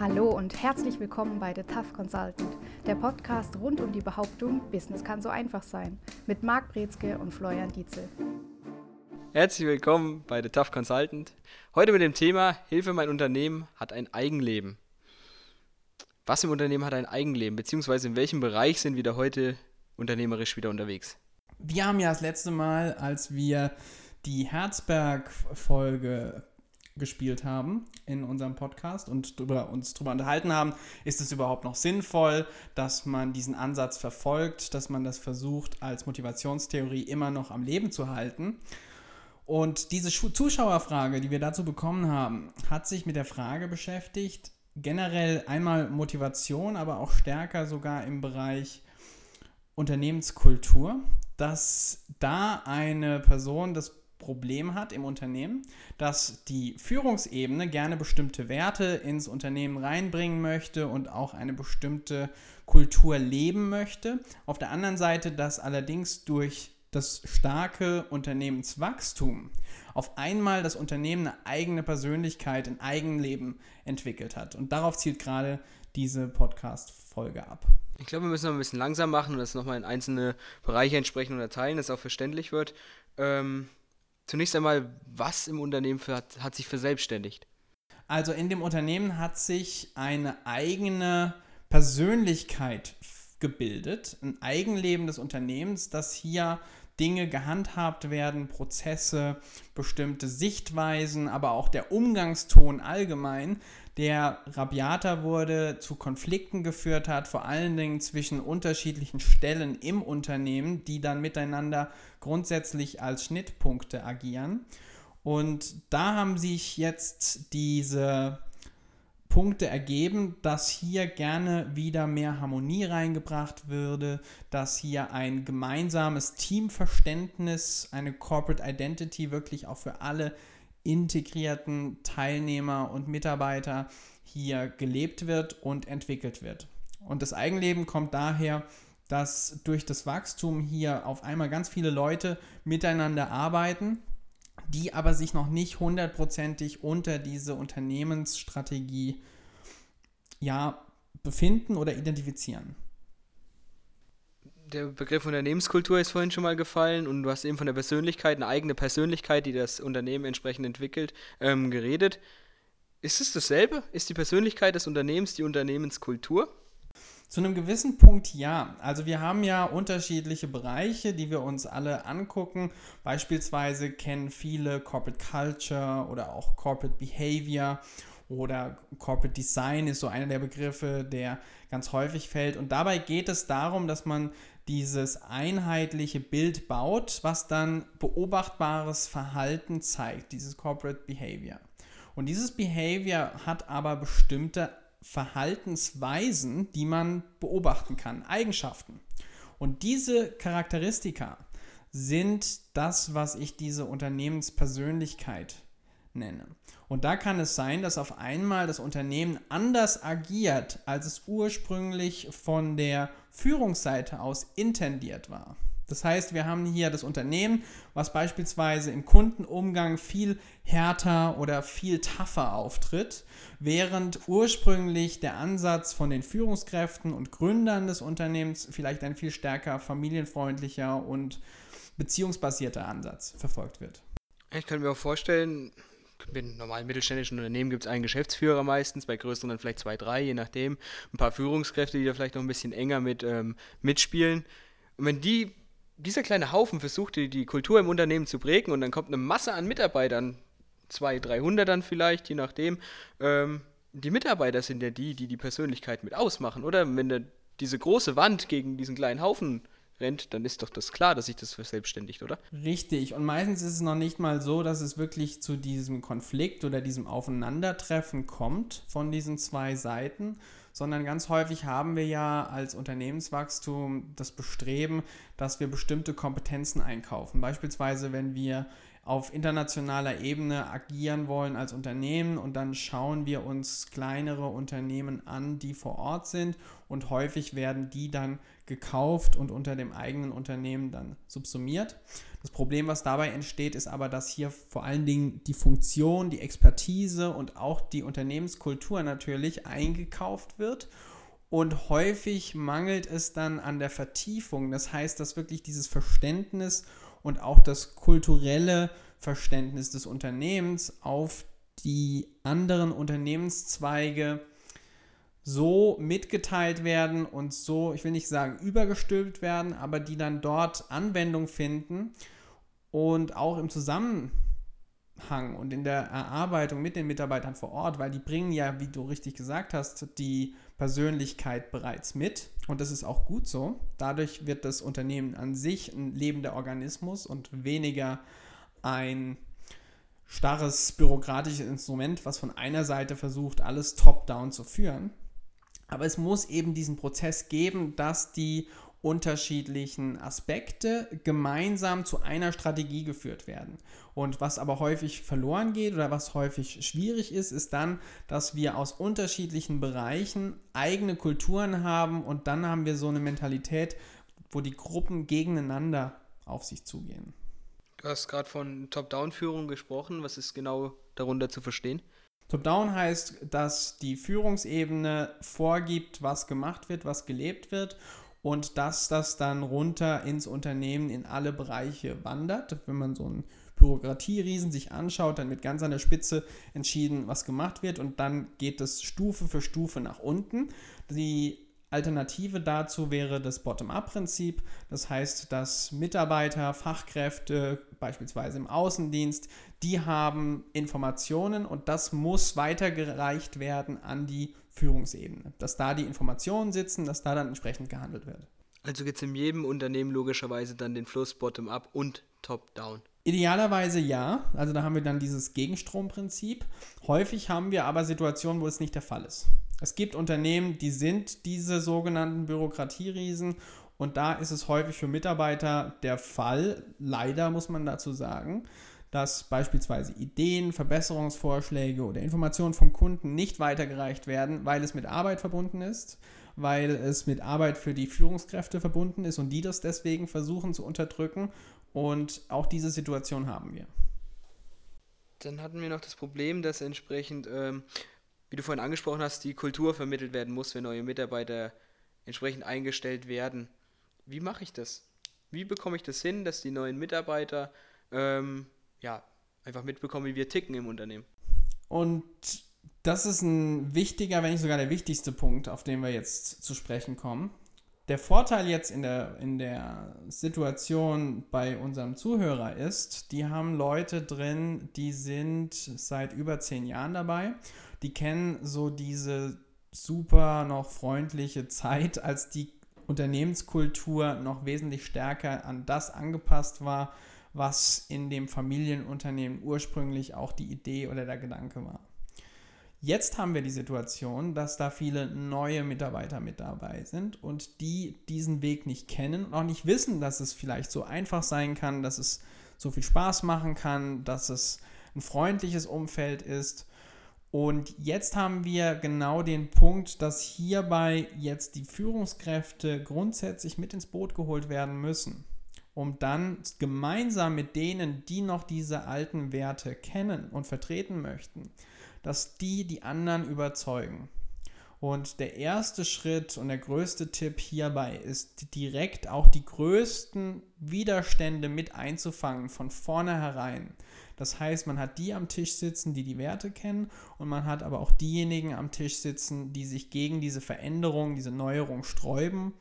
Hallo und herzlich willkommen bei The Tough Consultant, der Podcast rund um die Behauptung, Business kann so einfach sein, mit Marc Brezke und Florian Dietzel. Herzlich willkommen bei The Tough Consultant. Heute mit dem Thema Hilfe, mein Unternehmen hat ein Eigenleben. Was im Unternehmen hat ein Eigenleben, beziehungsweise in welchem Bereich sind wir da heute unternehmerisch wieder unterwegs? Wir haben ja das letzte Mal, als wir die Herzberg-Folge gespielt haben in unserem Podcast und drüber, uns darüber unterhalten haben, ist es überhaupt noch sinnvoll, dass man diesen Ansatz verfolgt, dass man das versucht, als Motivationstheorie immer noch am Leben zu halten. Und diese Zuschauerfrage, die wir dazu bekommen haben, hat sich mit der Frage beschäftigt, generell einmal Motivation, aber auch stärker sogar im Bereich Unternehmenskultur, dass da eine Person das Problem hat im Unternehmen, dass die Führungsebene gerne bestimmte Werte ins Unternehmen reinbringen möchte und auch eine bestimmte Kultur leben möchte. Auf der anderen Seite, dass allerdings durch das starke Unternehmenswachstum auf einmal das Unternehmen eine eigene Persönlichkeit, ein Eigenleben entwickelt hat. Und darauf zielt gerade diese Podcast-Folge ab. Ich glaube, wir müssen noch ein bisschen langsam machen und das nochmal in einzelne Bereiche entsprechend unterteilen, dass es auch verständlich wird. Ähm, Zunächst einmal, was im Unternehmen für, hat, hat sich verselbstständigt? Also in dem Unternehmen hat sich eine eigene Persönlichkeit gebildet, ein Eigenleben des Unternehmens, das hier Dinge gehandhabt werden, Prozesse, bestimmte Sichtweisen, aber auch der Umgangston allgemein, der rabiater wurde, zu Konflikten geführt hat, vor allen Dingen zwischen unterschiedlichen Stellen im Unternehmen, die dann miteinander grundsätzlich als Schnittpunkte agieren. Und da haben sich jetzt diese Punkte ergeben, dass hier gerne wieder mehr Harmonie reingebracht würde, dass hier ein gemeinsames Teamverständnis, eine Corporate Identity wirklich auch für alle integrierten Teilnehmer und Mitarbeiter hier gelebt wird und entwickelt wird. Und das Eigenleben kommt daher, dass durch das Wachstum hier auf einmal ganz viele Leute miteinander arbeiten, die aber sich noch nicht hundertprozentig unter diese Unternehmensstrategie ja, befinden oder identifizieren der Begriff Unternehmenskultur ist vorhin schon mal gefallen und du hast eben von der Persönlichkeit, eine eigene Persönlichkeit, die das Unternehmen entsprechend entwickelt, ähm, geredet. Ist es dasselbe? Ist die Persönlichkeit des Unternehmens die Unternehmenskultur? Zu einem gewissen Punkt ja. Also wir haben ja unterschiedliche Bereiche, die wir uns alle angucken. Beispielsweise kennen viele Corporate Culture oder auch Corporate Behavior oder Corporate Design ist so einer der Begriffe, der ganz häufig fällt. Und dabei geht es darum, dass man dieses einheitliche Bild baut, was dann beobachtbares Verhalten zeigt, dieses Corporate Behavior. Und dieses Behavior hat aber bestimmte Verhaltensweisen, die man beobachten kann, Eigenschaften. Und diese Charakteristika sind das, was ich diese Unternehmenspersönlichkeit nenne. Und da kann es sein, dass auf einmal das Unternehmen anders agiert, als es ursprünglich von der Führungsseite aus intendiert war. Das heißt, wir haben hier das Unternehmen, was beispielsweise im Kundenumgang viel härter oder viel tougher auftritt, während ursprünglich der Ansatz von den Führungskräften und Gründern des Unternehmens vielleicht ein viel stärker familienfreundlicher und beziehungsbasierter Ansatz verfolgt wird. Ich kann mir auch vorstellen, bei normalen mittelständischen Unternehmen gibt es einen Geschäftsführer meistens, bei größeren vielleicht zwei, drei, je nachdem. Ein paar Führungskräfte, die da vielleicht noch ein bisschen enger mit ähm, mitspielen. Und wenn die, dieser kleine Haufen versucht, die, die Kultur im Unternehmen zu prägen und dann kommt eine Masse an Mitarbeitern, zwei, 300 dann vielleicht, je nachdem, ähm, die Mitarbeiter sind ja die, die die Persönlichkeit mit ausmachen, oder? Wenn da diese große Wand gegen diesen kleinen Haufen rennt, dann ist doch das klar, dass sich das verselbstständigt, oder? Richtig. Und meistens ist es noch nicht mal so, dass es wirklich zu diesem Konflikt oder diesem Aufeinandertreffen kommt von diesen zwei Seiten, sondern ganz häufig haben wir ja als Unternehmenswachstum das Bestreben, dass wir bestimmte Kompetenzen einkaufen. Beispielsweise, wenn wir auf internationaler Ebene agieren wollen als Unternehmen und dann schauen wir uns kleinere Unternehmen an, die vor Ort sind und häufig werden die dann gekauft und unter dem eigenen Unternehmen dann subsumiert. Das Problem, was dabei entsteht, ist aber, dass hier vor allen Dingen die Funktion, die Expertise und auch die Unternehmenskultur natürlich eingekauft wird und häufig mangelt es dann an der Vertiefung. Das heißt, dass wirklich dieses Verständnis und auch das kulturelle Verständnis des Unternehmens auf die anderen Unternehmenszweige so mitgeteilt werden und so, ich will nicht sagen übergestülpt werden, aber die dann dort Anwendung finden und auch im Zusammenhang und in der Erarbeitung mit den Mitarbeitern vor Ort, weil die bringen ja, wie du richtig gesagt hast, die Persönlichkeit bereits mit und das ist auch gut so. Dadurch wird das Unternehmen an sich ein lebender Organismus und weniger ein starres bürokratisches Instrument, was von einer Seite versucht, alles top-down zu führen. Aber es muss eben diesen Prozess geben, dass die unterschiedlichen Aspekte gemeinsam zu einer Strategie geführt werden. Und was aber häufig verloren geht oder was häufig schwierig ist, ist dann, dass wir aus unterschiedlichen Bereichen eigene Kulturen haben und dann haben wir so eine Mentalität, wo die Gruppen gegeneinander auf sich zugehen. Du hast gerade von Top-Down-Führung gesprochen. Was ist genau darunter zu verstehen? Top-Down heißt, dass die Führungsebene vorgibt, was gemacht wird, was gelebt wird und dass das dann runter ins Unternehmen in alle Bereiche wandert. Wenn man so einen Bürokratieriesen sich anschaut, dann wird ganz an der Spitze entschieden, was gemacht wird und dann geht es Stufe für Stufe nach unten. Die Alternative dazu wäre das Bottom-up-Prinzip. Das heißt, dass Mitarbeiter, Fachkräfte, beispielsweise im Außendienst, die haben Informationen und das muss weitergereicht werden an die Führungsebene. Dass da die Informationen sitzen, dass da dann entsprechend gehandelt wird. Also gibt es in jedem Unternehmen logischerweise dann den Fluss Bottom-up und Top-down. Idealerweise ja. Also da haben wir dann dieses Gegenstromprinzip. Häufig haben wir aber Situationen, wo es nicht der Fall ist. Es gibt Unternehmen, die sind diese sogenannten Bürokratieriesen und da ist es häufig für Mitarbeiter der Fall, leider muss man dazu sagen, dass beispielsweise Ideen, Verbesserungsvorschläge oder Informationen vom Kunden nicht weitergereicht werden, weil es mit Arbeit verbunden ist, weil es mit Arbeit für die Führungskräfte verbunden ist und die das deswegen versuchen zu unterdrücken. Und auch diese Situation haben wir. Dann hatten wir noch das Problem, dass entsprechend ähm, wie du vorhin angesprochen hast, die Kultur vermittelt werden muss, wenn neue Mitarbeiter entsprechend eingestellt werden. Wie mache ich das? Wie bekomme ich das hin, dass die neuen Mitarbeiter ähm, ja, einfach mitbekommen, wie wir ticken im Unternehmen? Und das ist ein wichtiger, wenn nicht sogar der wichtigste Punkt, auf den wir jetzt zu sprechen kommen. Der Vorteil jetzt in der, in der Situation bei unserem Zuhörer ist, die haben Leute drin, die sind seit über zehn Jahren dabei die kennen so diese super noch freundliche Zeit, als die Unternehmenskultur noch wesentlich stärker an das angepasst war, was in dem Familienunternehmen ursprünglich auch die Idee oder der Gedanke war. Jetzt haben wir die Situation, dass da viele neue Mitarbeiter mit dabei sind und die diesen Weg nicht kennen und auch nicht wissen, dass es vielleicht so einfach sein kann, dass es so viel Spaß machen kann, dass es ein freundliches Umfeld ist und jetzt haben wir genau den Punkt, dass hierbei jetzt die Führungskräfte grundsätzlich mit ins Boot geholt werden müssen, um dann gemeinsam mit denen, die noch diese alten Werte kennen und vertreten möchten, dass die die anderen überzeugen. Und der erste Schritt und der größte Tipp hierbei ist direkt auch die größten Widerstände mit einzufangen von vornherein. Das heißt, man hat die am Tisch sitzen, die die Werte kennen und man hat aber auch diejenigen am Tisch sitzen, die sich gegen diese Veränderung, diese Neuerung sträuben,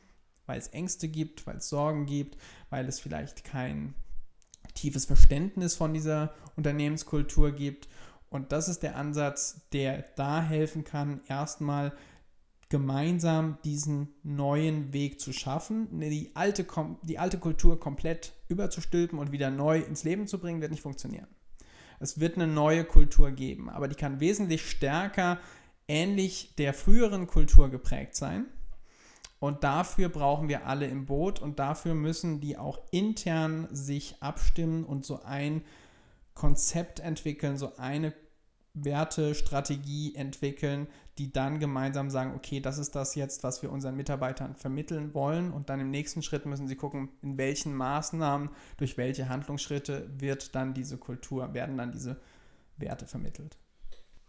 weil es Ängste gibt, weil es Sorgen gibt, weil es vielleicht kein tiefes Verständnis von dieser Unternehmenskultur gibt. Und das ist der Ansatz, der da helfen kann, erstmal gemeinsam diesen neuen Weg zu schaffen. Die alte, die alte Kultur komplett überzustülpen und wieder neu ins Leben zu bringen, wird nicht funktionieren. Es wird eine neue Kultur geben, aber die kann wesentlich stärker ähnlich der früheren Kultur geprägt sein. Und dafür brauchen wir alle im Boot und dafür müssen die auch intern sich abstimmen und so ein Konzept entwickeln, so eine Wertestrategie entwickeln, die dann gemeinsam sagen, okay, das ist das jetzt, was wir unseren Mitarbeitern vermitteln wollen. Und dann im nächsten Schritt müssen sie gucken, in welchen Maßnahmen, durch welche Handlungsschritte wird dann diese Kultur, werden dann diese Werte vermittelt.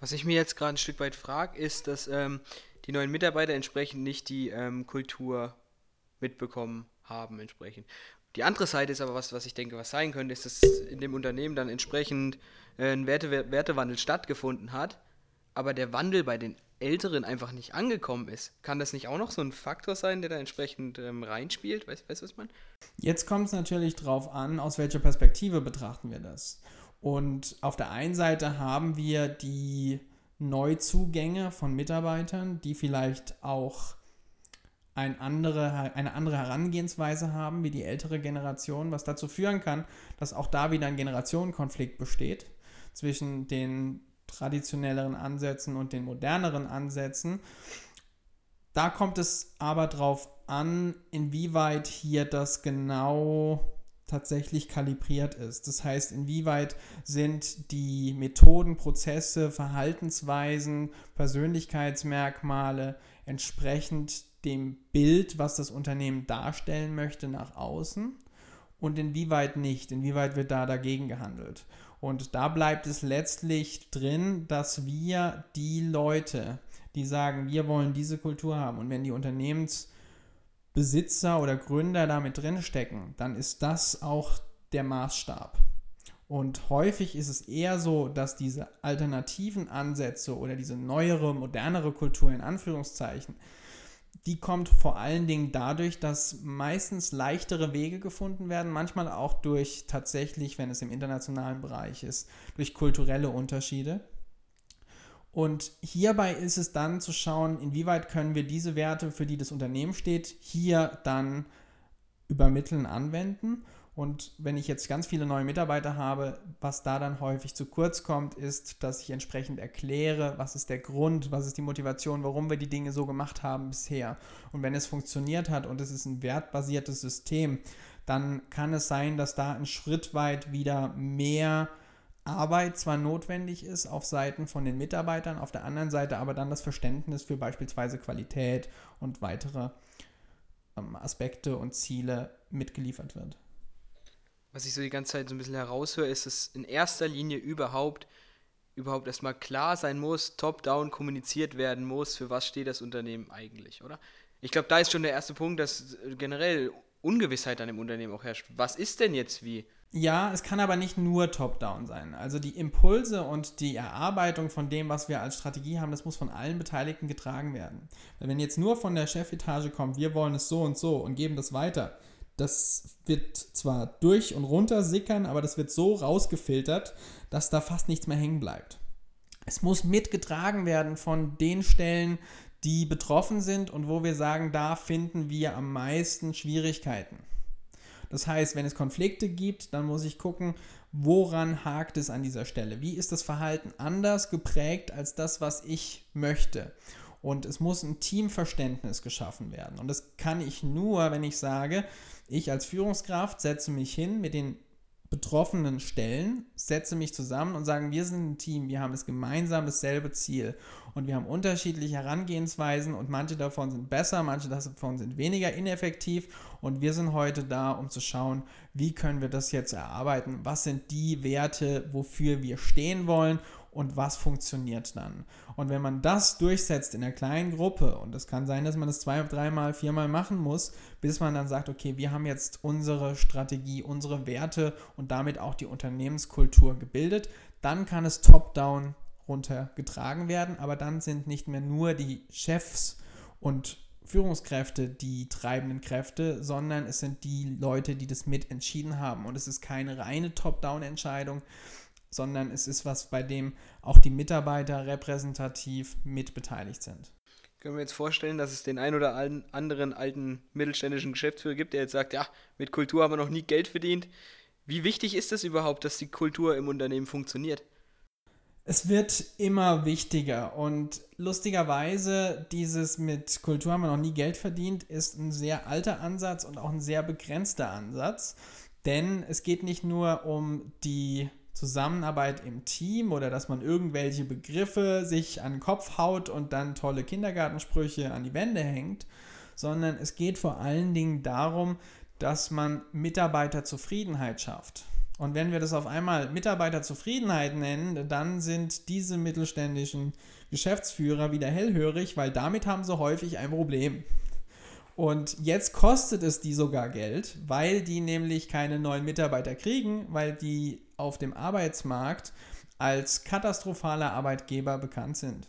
Was ich mir jetzt gerade ein Stück weit frage, ist, dass ähm, die neuen Mitarbeiter entsprechend nicht die ähm, Kultur mitbekommen haben entsprechend. Die andere Seite ist aber was, was ich denke, was sein könnte, ist, dass in dem Unternehmen dann entsprechend äh, ein Werte Wertewandel stattgefunden hat, aber der Wandel bei den Älteren einfach nicht angekommen ist. Kann das nicht auch noch so ein Faktor sein, der da entsprechend ähm, reinspielt? Weißt du, was man? Jetzt kommt es natürlich darauf an, aus welcher Perspektive betrachten wir das. Und auf der einen Seite haben wir die Neuzugänge von Mitarbeitern, die vielleicht auch ein andere, eine andere Herangehensweise haben wie die ältere Generation, was dazu führen kann, dass auch da wieder ein Generationenkonflikt besteht zwischen den traditionelleren Ansätzen und den moderneren Ansätzen. Da kommt es aber darauf an, inwieweit hier das genau tatsächlich kalibriert ist. Das heißt, inwieweit sind die Methoden, Prozesse, Verhaltensweisen, Persönlichkeitsmerkmale entsprechend dem Bild, was das Unternehmen darstellen möchte, nach außen und inwieweit nicht, inwieweit wird da dagegen gehandelt. Und da bleibt es letztlich drin, dass wir die Leute, die sagen, wir wollen diese Kultur haben und wenn die Unternehmensbesitzer oder Gründer damit drinstecken, dann ist das auch der Maßstab. Und häufig ist es eher so, dass diese alternativen Ansätze oder diese neuere, modernere Kultur in Anführungszeichen die kommt vor allen Dingen dadurch, dass meistens leichtere Wege gefunden werden, manchmal auch durch tatsächlich, wenn es im internationalen Bereich ist, durch kulturelle Unterschiede. Und hierbei ist es dann zu schauen, inwieweit können wir diese Werte, für die das Unternehmen steht, hier dann übermitteln, anwenden und wenn ich jetzt ganz viele neue Mitarbeiter habe, was da dann häufig zu kurz kommt, ist, dass ich entsprechend erkläre, was ist der Grund, was ist die Motivation, warum wir die Dinge so gemacht haben bisher. Und wenn es funktioniert hat und es ist ein wertbasiertes System, dann kann es sein, dass da ein Schritt weit wieder mehr Arbeit zwar notwendig ist auf Seiten von den Mitarbeitern, auf der anderen Seite aber dann das Verständnis für beispielsweise Qualität und weitere ähm, Aspekte und Ziele mitgeliefert wird was ich so die ganze Zeit so ein bisschen heraushöre, ist, dass in erster Linie überhaupt überhaupt erstmal klar sein muss, top-down kommuniziert werden muss, für was steht das Unternehmen eigentlich, oder? Ich glaube, da ist schon der erste Punkt, dass generell Ungewissheit an dem Unternehmen auch herrscht. Was ist denn jetzt wie? Ja, es kann aber nicht nur top-down sein. Also die Impulse und die Erarbeitung von dem, was wir als Strategie haben, das muss von allen Beteiligten getragen werden. Weil wenn jetzt nur von der Chefetage kommt, wir wollen es so und so und geben das weiter, das wird zwar durch und runter sickern, aber das wird so rausgefiltert, dass da fast nichts mehr hängen bleibt. Es muss mitgetragen werden von den Stellen, die betroffen sind und wo wir sagen, da finden wir am meisten Schwierigkeiten. Das heißt, wenn es Konflikte gibt, dann muss ich gucken, woran hakt es an dieser Stelle? Wie ist das Verhalten anders geprägt als das, was ich möchte? Und es muss ein Teamverständnis geschaffen werden. Und das kann ich nur, wenn ich sage, ich als Führungskraft setze mich hin mit den betroffenen Stellen, setze mich zusammen und sagen, wir sind ein Team, wir haben das gemeinsam dasselbe Ziel. Und wir haben unterschiedliche Herangehensweisen und manche davon sind besser, manche davon sind weniger ineffektiv. Und wir sind heute da, um zu schauen, wie können wir das jetzt erarbeiten, was sind die Werte, wofür wir stehen wollen und was funktioniert dann. Und wenn man das durchsetzt in einer kleinen Gruppe, und es kann sein, dass man das zwei, dreimal, viermal machen muss, bis man dann sagt, okay, wir haben jetzt unsere Strategie, unsere Werte und damit auch die Unternehmenskultur gebildet, dann kann es top-down runtergetragen werden, aber dann sind nicht mehr nur die Chefs und Führungskräfte die treibenden Kräfte, sondern es sind die Leute, die das mit entschieden haben. Und es ist keine reine Top-Down-Entscheidung, sondern es ist was, bei dem auch die Mitarbeiter repräsentativ mitbeteiligt sind. Können wir jetzt vorstellen, dass es den ein oder anderen alten mittelständischen Geschäftsführer gibt, der jetzt sagt, ja, mit Kultur haben wir noch nie Geld verdient. Wie wichtig ist es überhaupt, dass die Kultur im Unternehmen funktioniert? Es wird immer wichtiger und lustigerweise dieses mit Kultur haben wir noch nie Geld verdient ist ein sehr alter Ansatz und auch ein sehr begrenzter Ansatz, denn es geht nicht nur um die Zusammenarbeit im Team oder dass man irgendwelche Begriffe sich an den Kopf haut und dann tolle Kindergartensprüche an die Wände hängt, sondern es geht vor allen Dingen darum, dass man Mitarbeiterzufriedenheit schafft. Und wenn wir das auf einmal Mitarbeiterzufriedenheit nennen, dann sind diese mittelständischen Geschäftsführer wieder hellhörig, weil damit haben sie häufig ein Problem. Und jetzt kostet es die sogar Geld, weil die nämlich keine neuen Mitarbeiter kriegen, weil die auf dem Arbeitsmarkt als katastrophaler Arbeitgeber bekannt sind.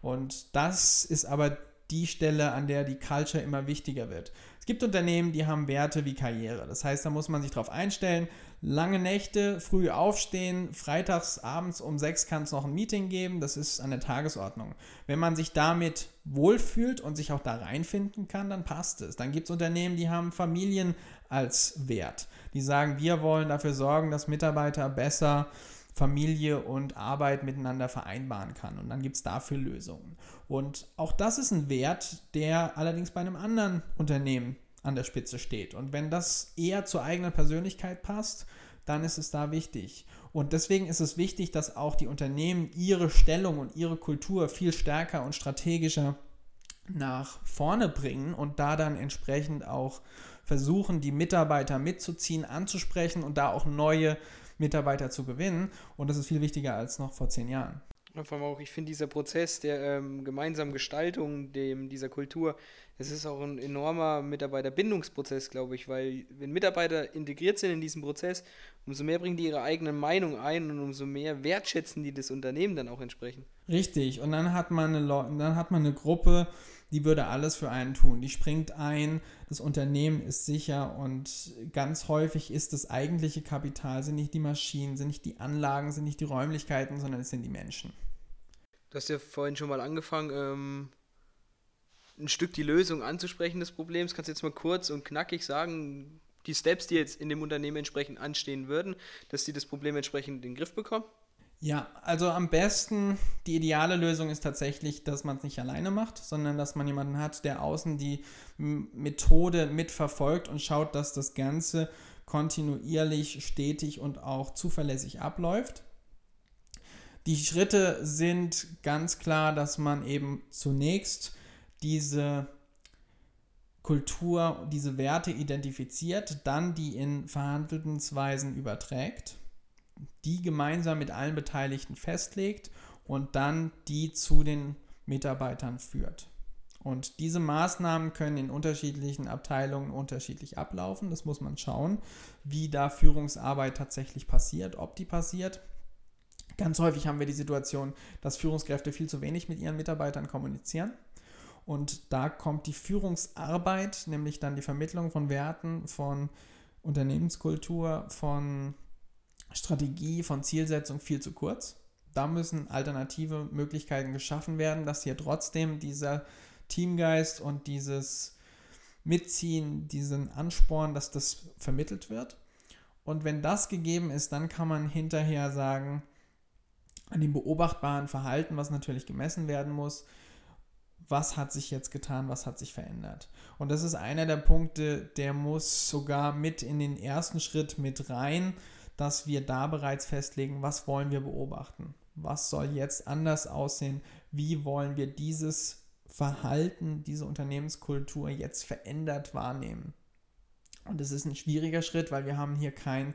Und das ist aber die Stelle, an der die Culture immer wichtiger wird. Es gibt Unternehmen, die haben Werte wie Karriere. Das heißt, da muss man sich darauf einstellen. Lange Nächte, früh aufstehen, freitags abends um sechs kann es noch ein Meeting geben. Das ist an der Tagesordnung. Wenn man sich damit wohlfühlt und sich auch da reinfinden kann, dann passt es. Dann gibt es Unternehmen, die haben Familien als Wert. Die sagen, wir wollen dafür sorgen, dass Mitarbeiter besser Familie und Arbeit miteinander vereinbaren kann. Und dann gibt es dafür Lösungen. Und auch das ist ein Wert, der allerdings bei einem anderen Unternehmen an der Spitze steht. Und wenn das eher zur eigenen Persönlichkeit passt, dann ist es da wichtig. Und deswegen ist es wichtig, dass auch die Unternehmen ihre Stellung und ihre Kultur viel stärker und strategischer nach vorne bringen und da dann entsprechend auch versuchen, die Mitarbeiter mitzuziehen, anzusprechen und da auch neue Mitarbeiter zu gewinnen. Und das ist viel wichtiger als noch vor zehn Jahren. vor allem auch, ich finde dieser Prozess der ähm, gemeinsamen Gestaltung dem, dieser Kultur, das ist auch ein enormer Mitarbeiterbindungsprozess, glaube ich, weil wenn Mitarbeiter integriert sind in diesen Prozess, umso mehr bringen die ihre eigene Meinung ein und umso mehr wertschätzen die das Unternehmen dann auch entsprechend. Richtig, und dann hat man eine, dann hat man eine Gruppe, die würde alles für einen tun. Die springt ein, das Unternehmen ist sicher und ganz häufig ist das eigentliche Kapital, sind nicht die Maschinen, sind nicht die Anlagen, sind nicht die Räumlichkeiten, sondern es sind die Menschen. Du hast ja vorhin schon mal angefangen, ähm, ein Stück die Lösung anzusprechen des Problems. Kannst du jetzt mal kurz und knackig sagen, die Steps, die jetzt in dem Unternehmen entsprechend anstehen würden, dass sie das Problem entsprechend in den Griff bekommen? Ja, also am besten, die ideale Lösung ist tatsächlich, dass man es nicht alleine macht, sondern dass man jemanden hat, der außen die Methode mitverfolgt und schaut, dass das Ganze kontinuierlich, stetig und auch zuverlässig abläuft. Die Schritte sind ganz klar, dass man eben zunächst diese Kultur, diese Werte identifiziert, dann die in Verhandlungsweisen überträgt die gemeinsam mit allen Beteiligten festlegt und dann die zu den Mitarbeitern führt. Und diese Maßnahmen können in unterschiedlichen Abteilungen unterschiedlich ablaufen. Das muss man schauen, wie da Führungsarbeit tatsächlich passiert, ob die passiert. Ganz häufig haben wir die Situation, dass Führungskräfte viel zu wenig mit ihren Mitarbeitern kommunizieren. Und da kommt die Führungsarbeit, nämlich dann die Vermittlung von Werten, von Unternehmenskultur, von Strategie von Zielsetzung viel zu kurz. Da müssen alternative Möglichkeiten geschaffen werden, dass hier trotzdem dieser Teamgeist und dieses Mitziehen, diesen Ansporn, dass das vermittelt wird. Und wenn das gegeben ist, dann kann man hinterher sagen, an dem beobachtbaren Verhalten, was natürlich gemessen werden muss, was hat sich jetzt getan, was hat sich verändert. Und das ist einer der Punkte, der muss sogar mit in den ersten Schritt mit rein, dass wir da bereits festlegen, was wollen wir beobachten, was soll jetzt anders aussehen, wie wollen wir dieses Verhalten, diese Unternehmenskultur jetzt verändert wahrnehmen. Und es ist ein schwieriger Schritt, weil wir haben hier kein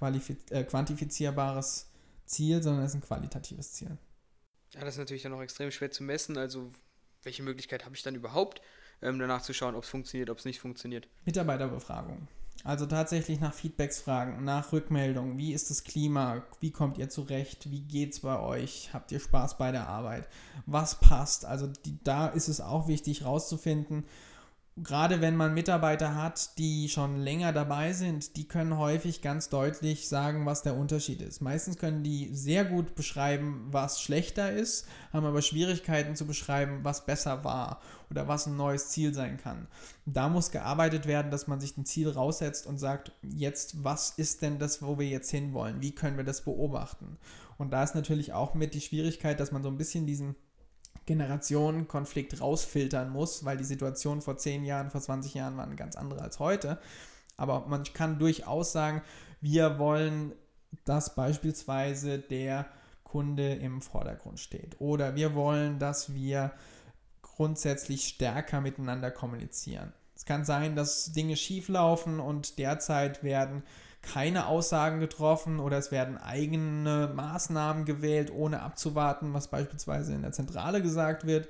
äh, quantifizierbares Ziel, sondern es ist ein qualitatives Ziel. Ja, das ist natürlich dann auch extrem schwer zu messen. Also welche Möglichkeit habe ich dann überhaupt, ähm, danach zu schauen, ob es funktioniert, ob es nicht funktioniert? Mitarbeiterbefragung. Also tatsächlich nach Feedbacks fragen, nach Rückmeldungen. Wie ist das Klima? Wie kommt ihr zurecht? Wie geht's bei euch? Habt ihr Spaß bei der Arbeit? Was passt? Also die, da ist es auch wichtig rauszufinden, gerade wenn man Mitarbeiter hat, die schon länger dabei sind, die können häufig ganz deutlich sagen, was der Unterschied ist. Meistens können die sehr gut beschreiben, was schlechter ist, haben aber Schwierigkeiten zu beschreiben, was besser war oder was ein neues Ziel sein kann. Da muss gearbeitet werden, dass man sich ein Ziel raussetzt und sagt, jetzt, was ist denn das, wo wir jetzt hinwollen? Wie können wir das beobachten? Und da ist natürlich auch mit die Schwierigkeit, dass man so ein bisschen diesen Generationenkonflikt rausfiltern muss, weil die Situation vor 10 Jahren, vor 20 Jahren war eine ganz andere als heute. Aber man kann durchaus sagen, wir wollen dass beispielsweise der Kunde im Vordergrund steht. Oder wir wollen, dass wir grundsätzlich stärker miteinander kommunizieren. Es kann sein, dass Dinge schieflaufen und derzeit werden keine Aussagen getroffen oder es werden eigene Maßnahmen gewählt, ohne abzuwarten, was beispielsweise in der Zentrale gesagt wird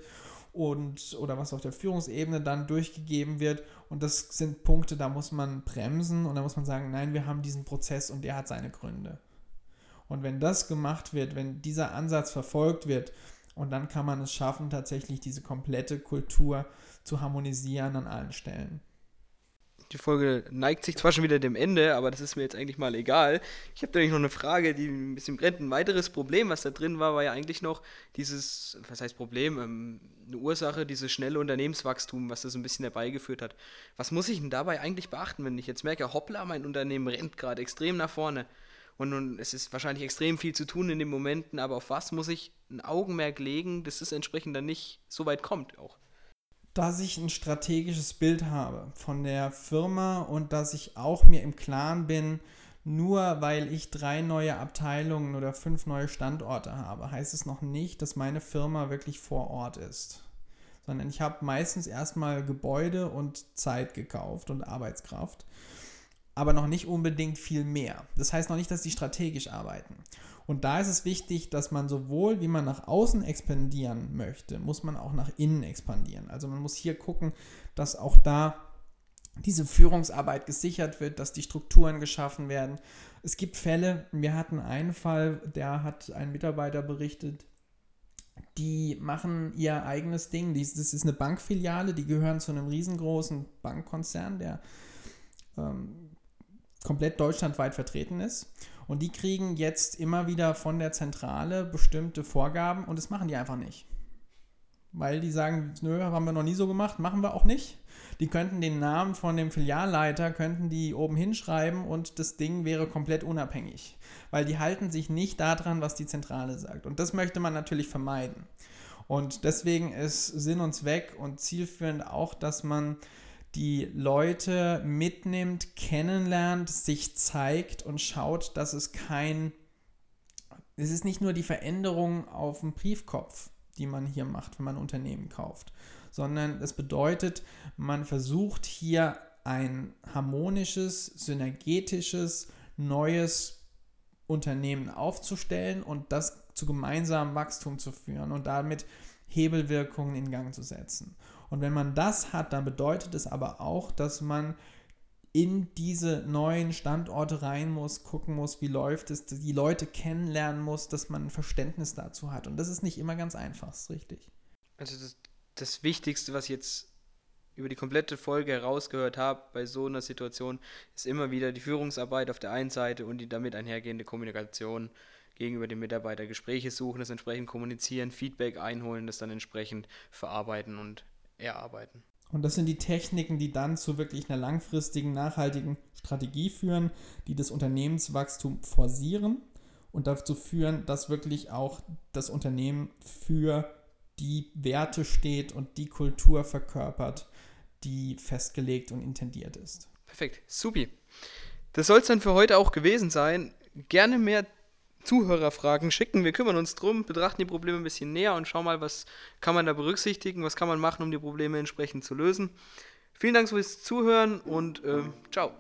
und oder was auf der Führungsebene dann durchgegeben wird. Und das sind Punkte, da muss man bremsen und da muss man sagen, nein, wir haben diesen Prozess und der hat seine Gründe. Und wenn das gemacht wird, wenn dieser Ansatz verfolgt wird, und dann kann man es schaffen, tatsächlich diese komplette Kultur zu harmonisieren an allen Stellen. Die Folge neigt sich zwar schon wieder dem Ende, aber das ist mir jetzt eigentlich mal egal. Ich habe da noch eine Frage, die ein bisschen brennt. Ein weiteres Problem, was da drin war, war ja eigentlich noch dieses, was heißt Problem, ähm, eine Ursache, dieses schnelle Unternehmenswachstum, was das ein bisschen herbeigeführt hat. Was muss ich denn dabei eigentlich beachten, wenn ich jetzt merke, hoppla, mein Unternehmen rennt gerade extrem nach vorne? Und nun, es ist wahrscheinlich extrem viel zu tun in den Momenten, aber auf was muss ich ein Augenmerk legen, dass es entsprechend dann nicht so weit kommt auch? Dass ich ein strategisches Bild habe von der Firma und dass ich auch mir im Klaren bin, nur weil ich drei neue Abteilungen oder fünf neue Standorte habe, heißt es noch nicht, dass meine Firma wirklich vor Ort ist. Sondern ich habe meistens erstmal Gebäude und Zeit gekauft und Arbeitskraft, aber noch nicht unbedingt viel mehr. Das heißt noch nicht, dass sie strategisch arbeiten. Und da ist es wichtig, dass man sowohl, wie man nach außen expandieren möchte, muss man auch nach innen expandieren. Also man muss hier gucken, dass auch da diese Führungsarbeit gesichert wird, dass die Strukturen geschaffen werden. Es gibt Fälle, wir hatten einen Fall, der hat ein Mitarbeiter berichtet, die machen ihr eigenes Ding. Das ist eine Bankfiliale, die gehören zu einem riesengroßen Bankkonzern, der ähm, komplett deutschlandweit vertreten ist. Und die kriegen jetzt immer wieder von der Zentrale bestimmte Vorgaben und das machen die einfach nicht. Weil die sagen, nö, haben wir noch nie so gemacht, machen wir auch nicht. Die könnten den Namen von dem Filialleiter, könnten die oben hinschreiben und das Ding wäre komplett unabhängig. Weil die halten sich nicht daran, was die Zentrale sagt. Und das möchte man natürlich vermeiden. Und deswegen ist Sinn und Zweck und zielführend auch, dass man die Leute mitnimmt, kennenlernt, sich zeigt und schaut, dass es kein, es ist nicht nur die Veränderung auf dem Briefkopf, die man hier macht, wenn man Unternehmen kauft, sondern es bedeutet, man versucht hier ein harmonisches, synergetisches, neues Unternehmen aufzustellen und das zu gemeinsamem Wachstum zu führen und damit Hebelwirkungen in Gang zu setzen. Und wenn man das hat, dann bedeutet es aber auch, dass man in diese neuen Standorte rein muss, gucken muss, wie läuft es, die Leute kennenlernen muss, dass man ein Verständnis dazu hat. Und das ist nicht immer ganz einfach, ist richtig. Also das, das Wichtigste, was ich jetzt über die komplette Folge herausgehört habe bei so einer Situation, ist immer wieder die Führungsarbeit auf der einen Seite und die damit einhergehende Kommunikation gegenüber dem Mitarbeiter. Gespräche suchen, das entsprechend kommunizieren, Feedback einholen, das dann entsprechend verarbeiten und erarbeiten. Und das sind die Techniken, die dann zu wirklich einer langfristigen, nachhaltigen Strategie führen, die das Unternehmenswachstum forcieren und dazu führen, dass wirklich auch das Unternehmen für die Werte steht und die Kultur verkörpert, die festgelegt und intendiert ist. Perfekt, supi. Das soll es dann für heute auch gewesen sein. Gerne mehr Zuhörerfragen schicken. Wir kümmern uns drum, betrachten die Probleme ein bisschen näher und schauen mal, was kann man da berücksichtigen, was kann man machen, um die Probleme entsprechend zu lösen. Vielen Dank fürs Zuhören und äh, ciao.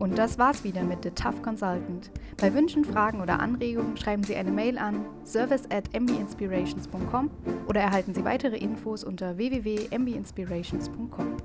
Und das war's wieder mit The Tough Consultant. Bei Wünschen, Fragen oder Anregungen schreiben Sie eine Mail an service at mbinspirations.com oder erhalten Sie weitere Infos unter www.mbinspirations.com.